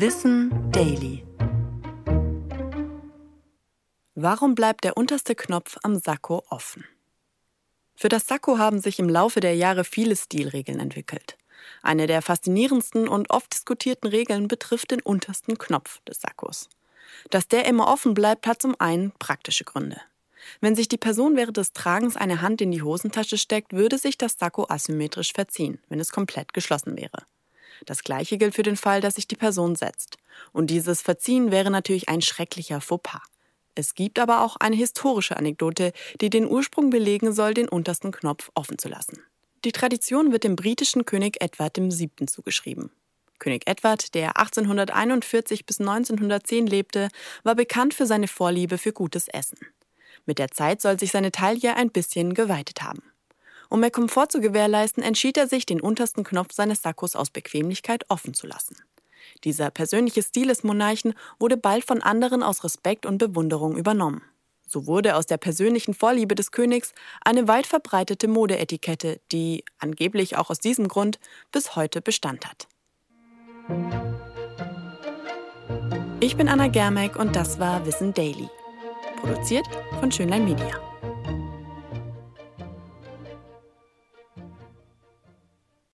Wissen Daily. Warum bleibt der unterste Knopf am Sakko offen? Für das Sakko haben sich im Laufe der Jahre viele Stilregeln entwickelt. Eine der faszinierendsten und oft diskutierten Regeln betrifft den untersten Knopf des Sakkos. Dass der immer offen bleibt, hat zum einen praktische Gründe. Wenn sich die Person während des Tragens eine Hand in die Hosentasche steckt, würde sich das Sakko asymmetrisch verziehen, wenn es komplett geschlossen wäre. Das gleiche gilt für den Fall, dass sich die Person setzt. Und dieses Verziehen wäre natürlich ein schrecklicher Fauxpas. Es gibt aber auch eine historische Anekdote, die den Ursprung belegen soll, den untersten Knopf offen zu lassen. Die Tradition wird dem britischen König Edward VII. zugeschrieben. König Edward, der 1841 bis 1910 lebte, war bekannt für seine Vorliebe für gutes Essen. Mit der Zeit soll sich seine Taille ein bisschen geweitet haben. Um mehr Komfort zu gewährleisten, entschied er sich, den untersten Knopf seines Sakkos aus Bequemlichkeit offen zu lassen. Dieser persönliche Stil des Monarchen wurde bald von anderen aus Respekt und Bewunderung übernommen. So wurde aus der persönlichen Vorliebe des Königs eine weit verbreitete Modeetikette, die, angeblich auch aus diesem Grund, bis heute Bestand hat. Ich bin Anna Germeck und das war Wissen Daily. Produziert von Schönlein Media.